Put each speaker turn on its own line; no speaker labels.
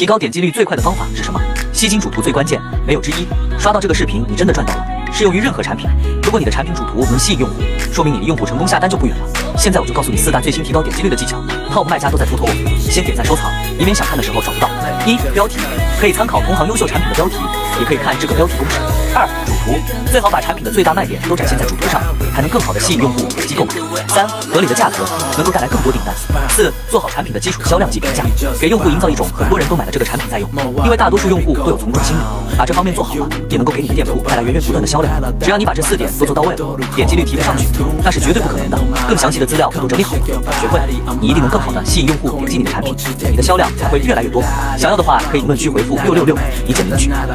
提高点击率最快的方法是什么？吸睛主图最关键，没有之一。刷到这个视频，你真的赚到了。适用于任何产品。如果你的产品主图能吸引用户，说明你离用户成功下单就不远了。现在我就告诉你四大最新提高点击率的技巧，Top 卖家都在偷偷我。先点赞收藏，以免想看的时候找不到。一、标题可以参考同行优秀产品的标题，也可以看这个标题公式。二、主图最好把产品的最大卖点都展现在主图上，才能更好的吸引用户点击购买。三、合理的价格能够带来更多订单。四、做好产品的基础销量及评价，给用户营造一种很多人都买了这个产品在用，因为大多数用户都有从众心理，把这方面做好了，也能够给你的店铺带来源源不断的销量。只要你把这四点都做到位了，点击率提不上去，那是绝对不可能的。更详细的资料我都整理好了，学会了，你一定能更好的吸引用户点击你的产品，你的销量才会越来越多。想要的话可以评论区回复六六六，一键领取。